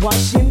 Watching.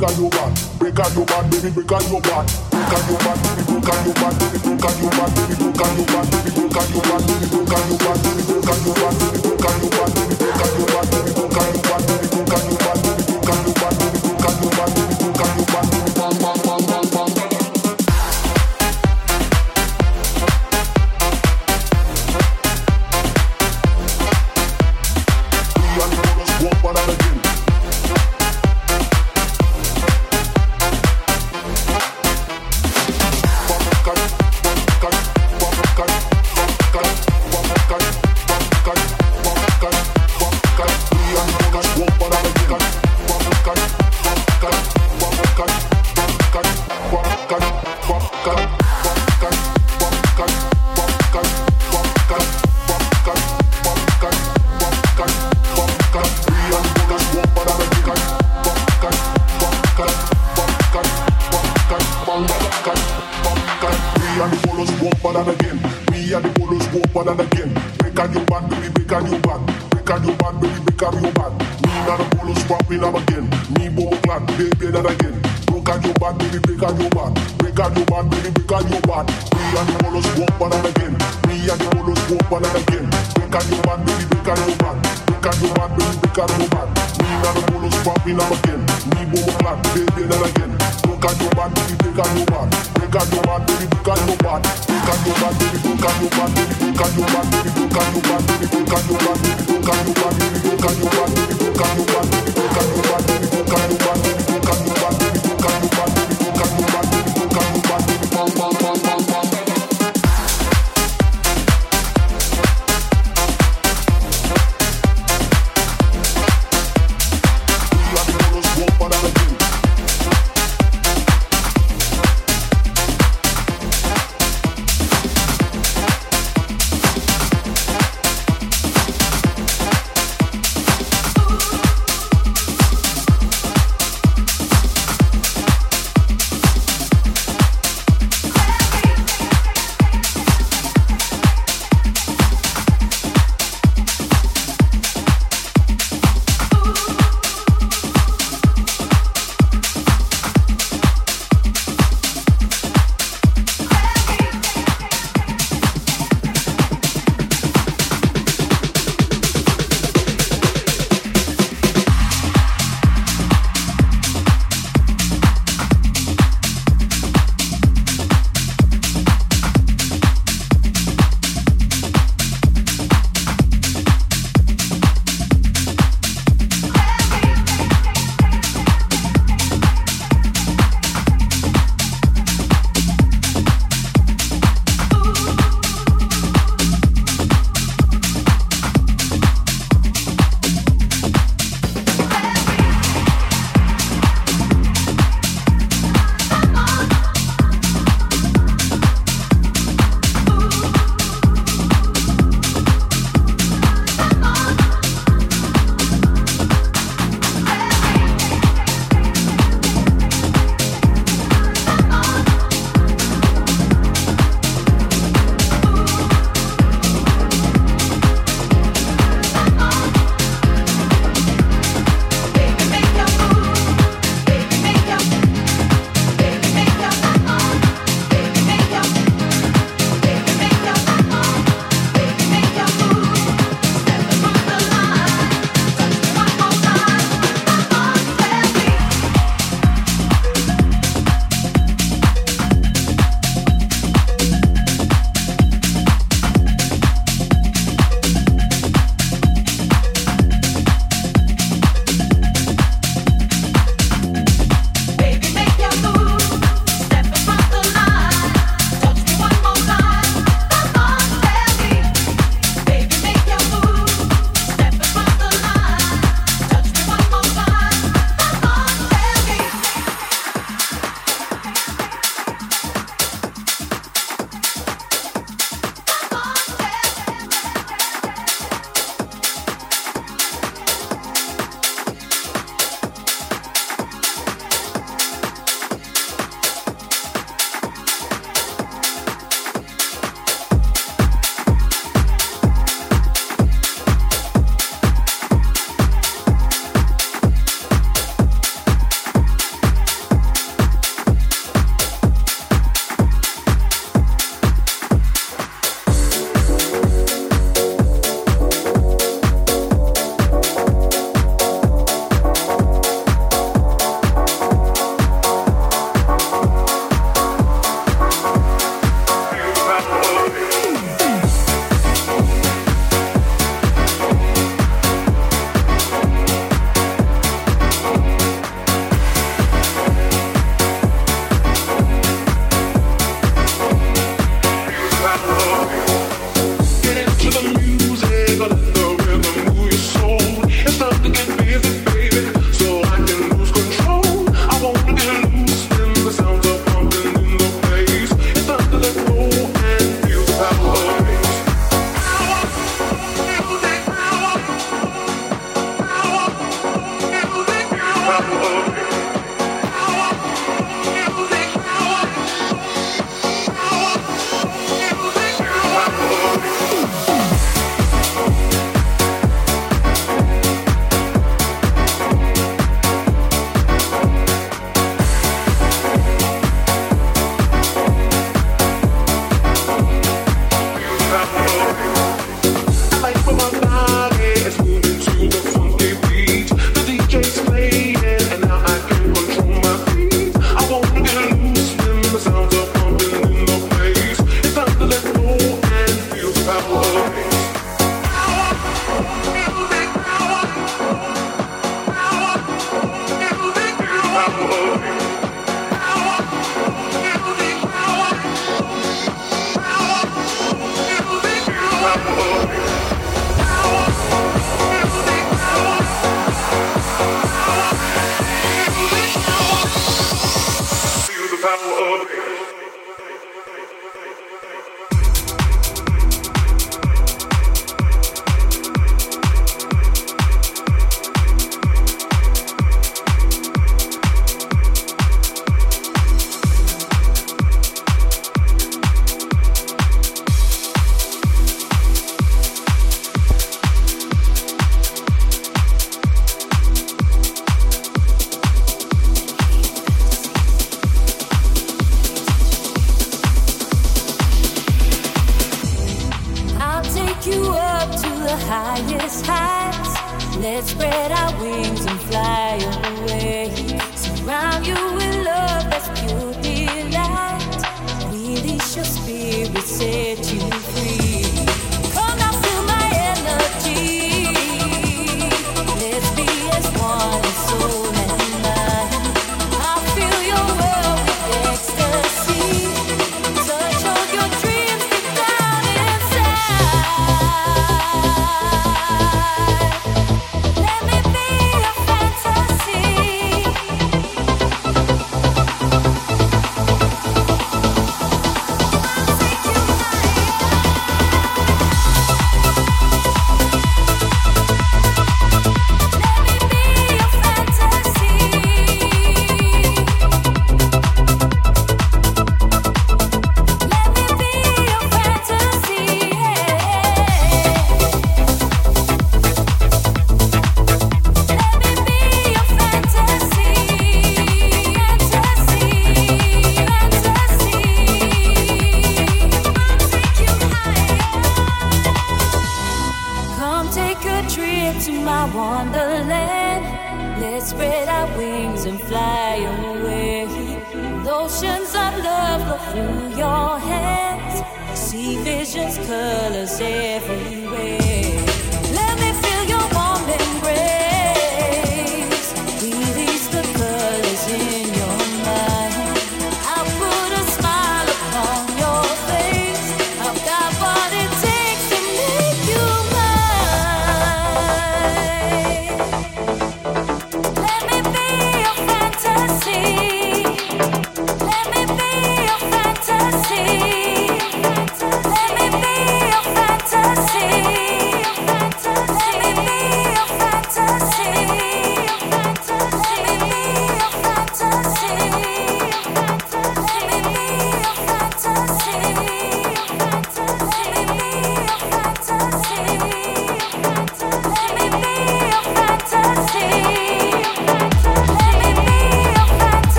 Break on your back. Break on your back, baby, break on your back. Break on your back, baby, break on your back, baby, break on your back, baby, break on your back, baby, break on your back, baby, break on your back, baby, break on your back, baby, break on your back, baby, break on your back, baby, break on your back, baby, break on your back, baby, break on we become your bad. Me not a bolo swap, we love again. Me bow clan, they play that again. Break out your bad, baby, break out your bad. Break out your bad, baby, break out your bad. Me and the bolo swap, and again. Me and the bolo swap, and again. Break out your bad, baby, break out your bad. Break out your bad, baby, break out your bad. Me not a bolo swap, we love again. Me bow clan, they play that again. Break out your bad, baby, break out your bad. On your back, baby, back. Break on your back, baby, your back, baby, your back, baby, your back, baby, your back, baby, your back, baby, your back, baby, your back, baby, your back, baby, on your back,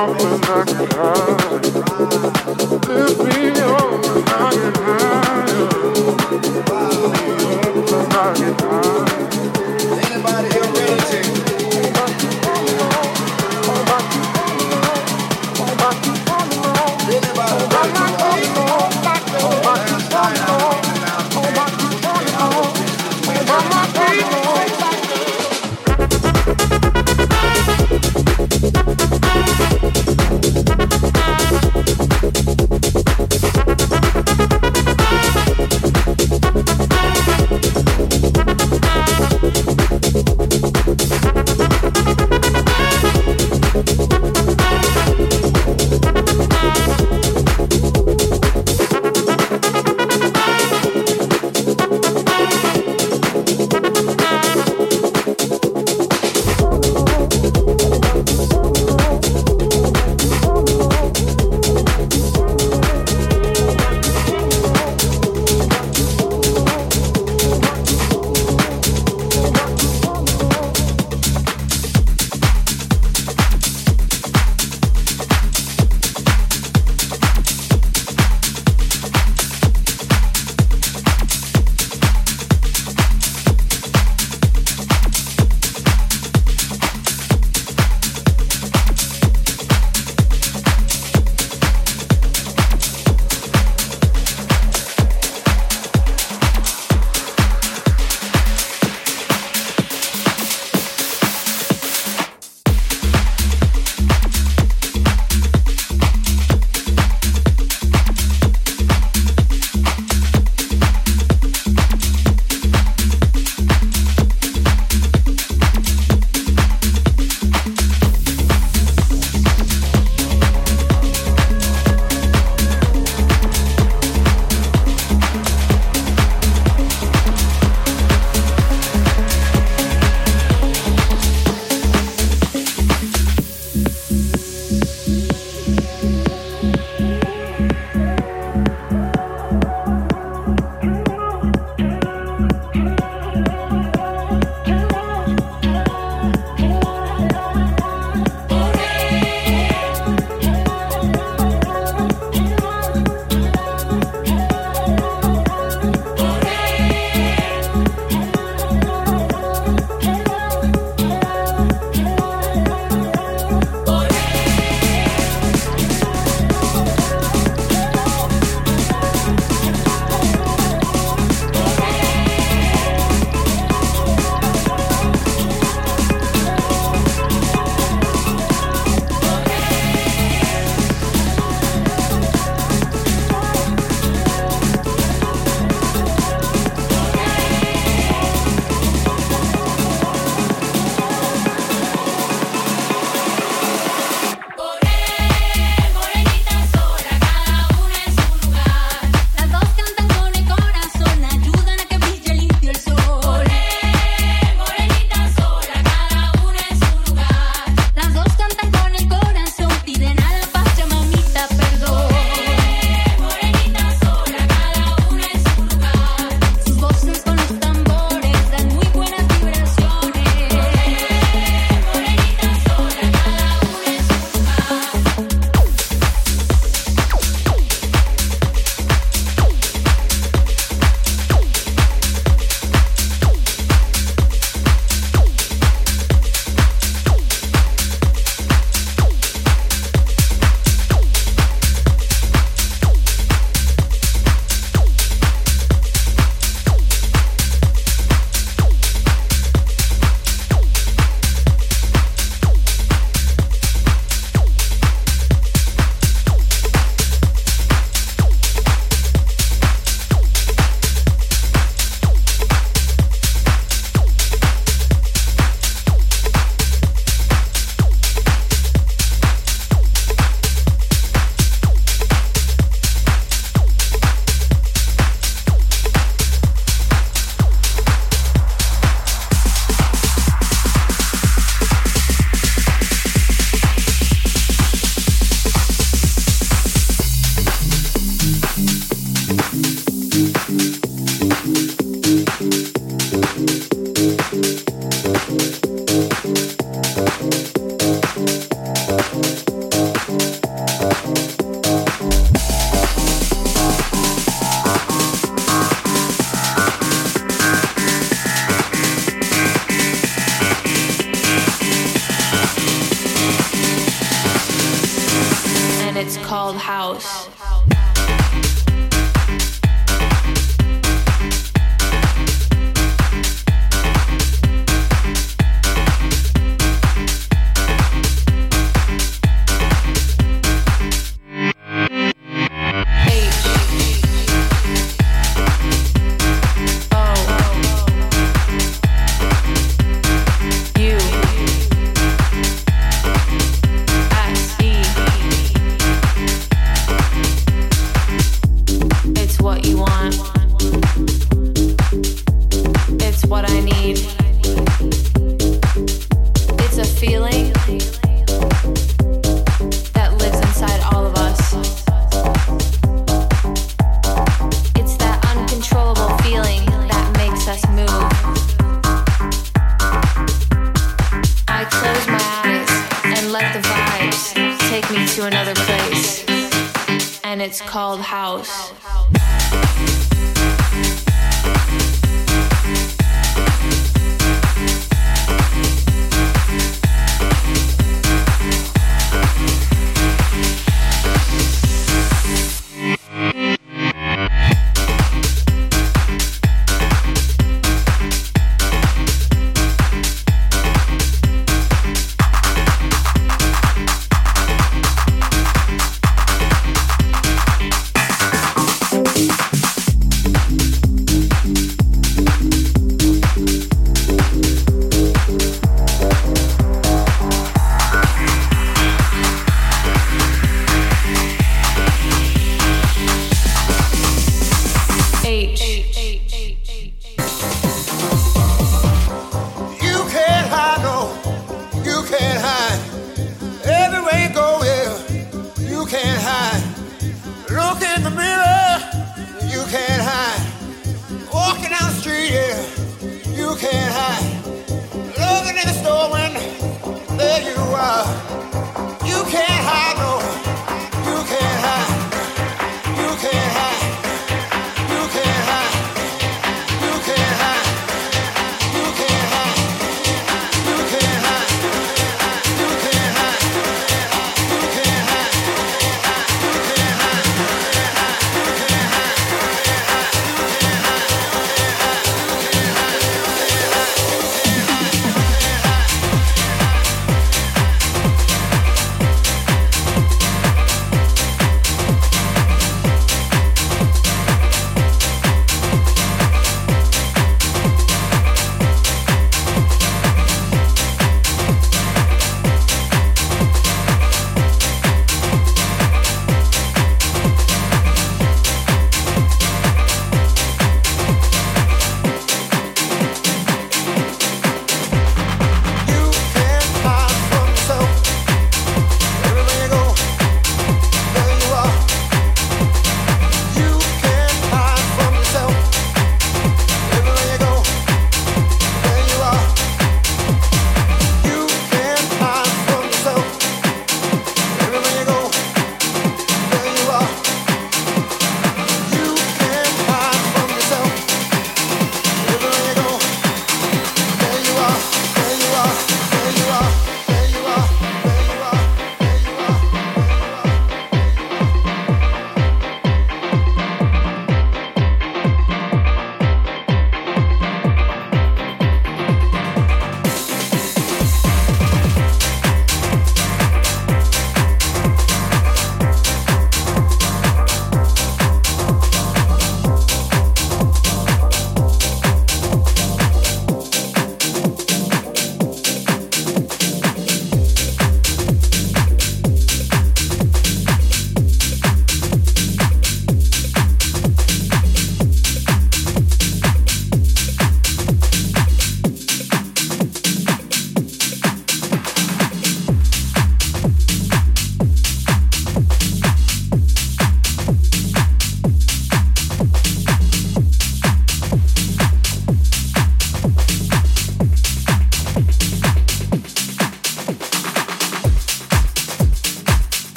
Lift me up.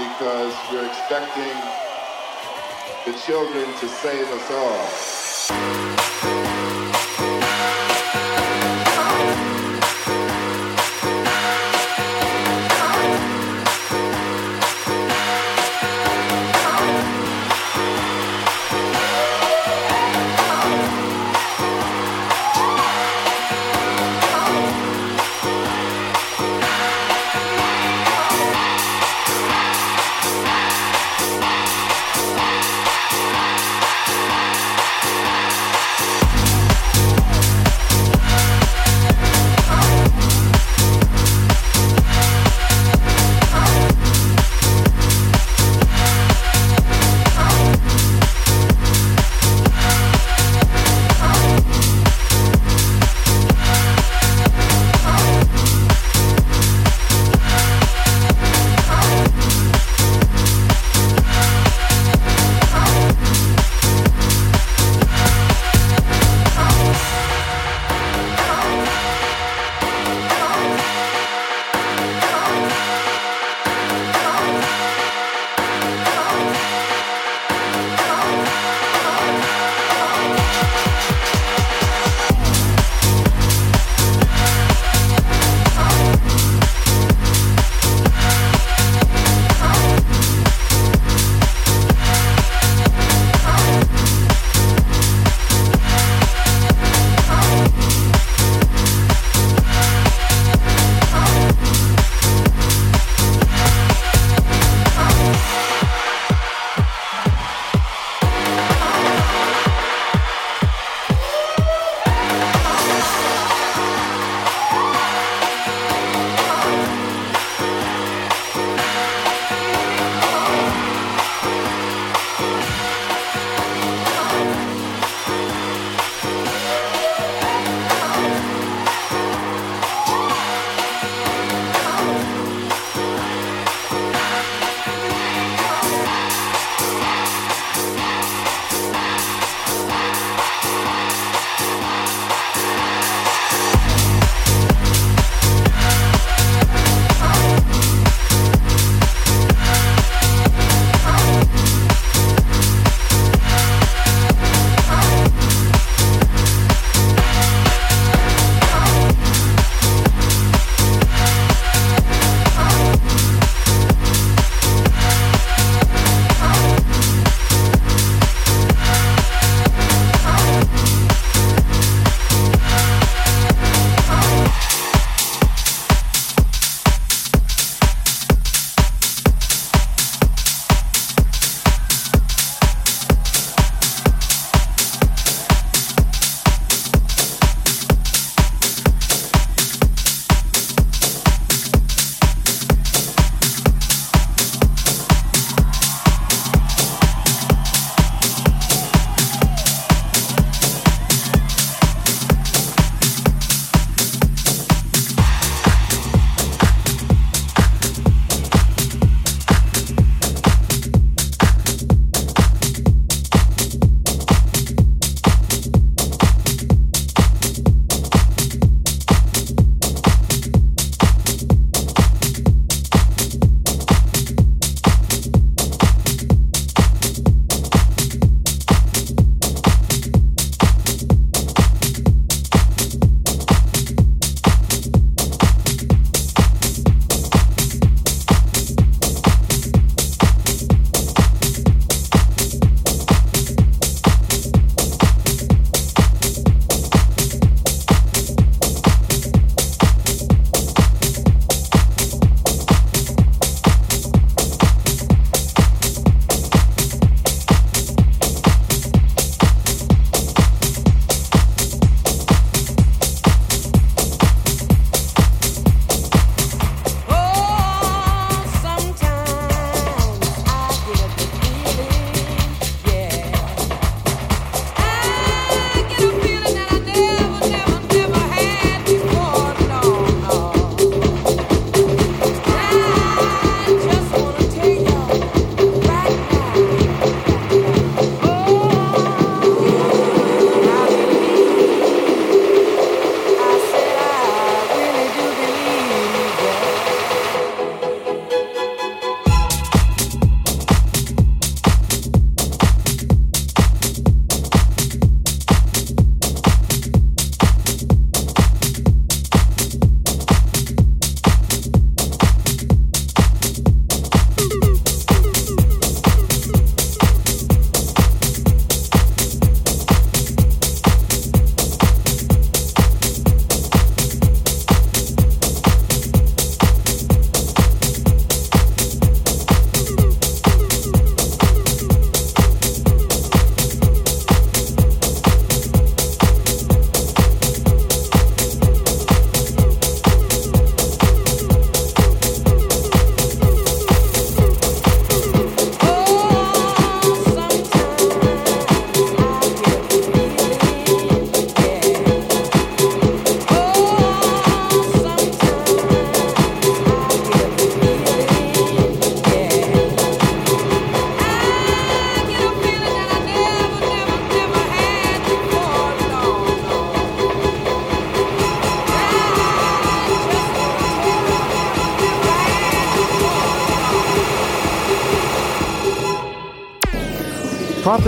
Because we're expecting the children to save us all.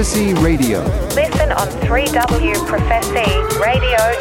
Prophecy Radio. Listen on 3wprophecyradio.com.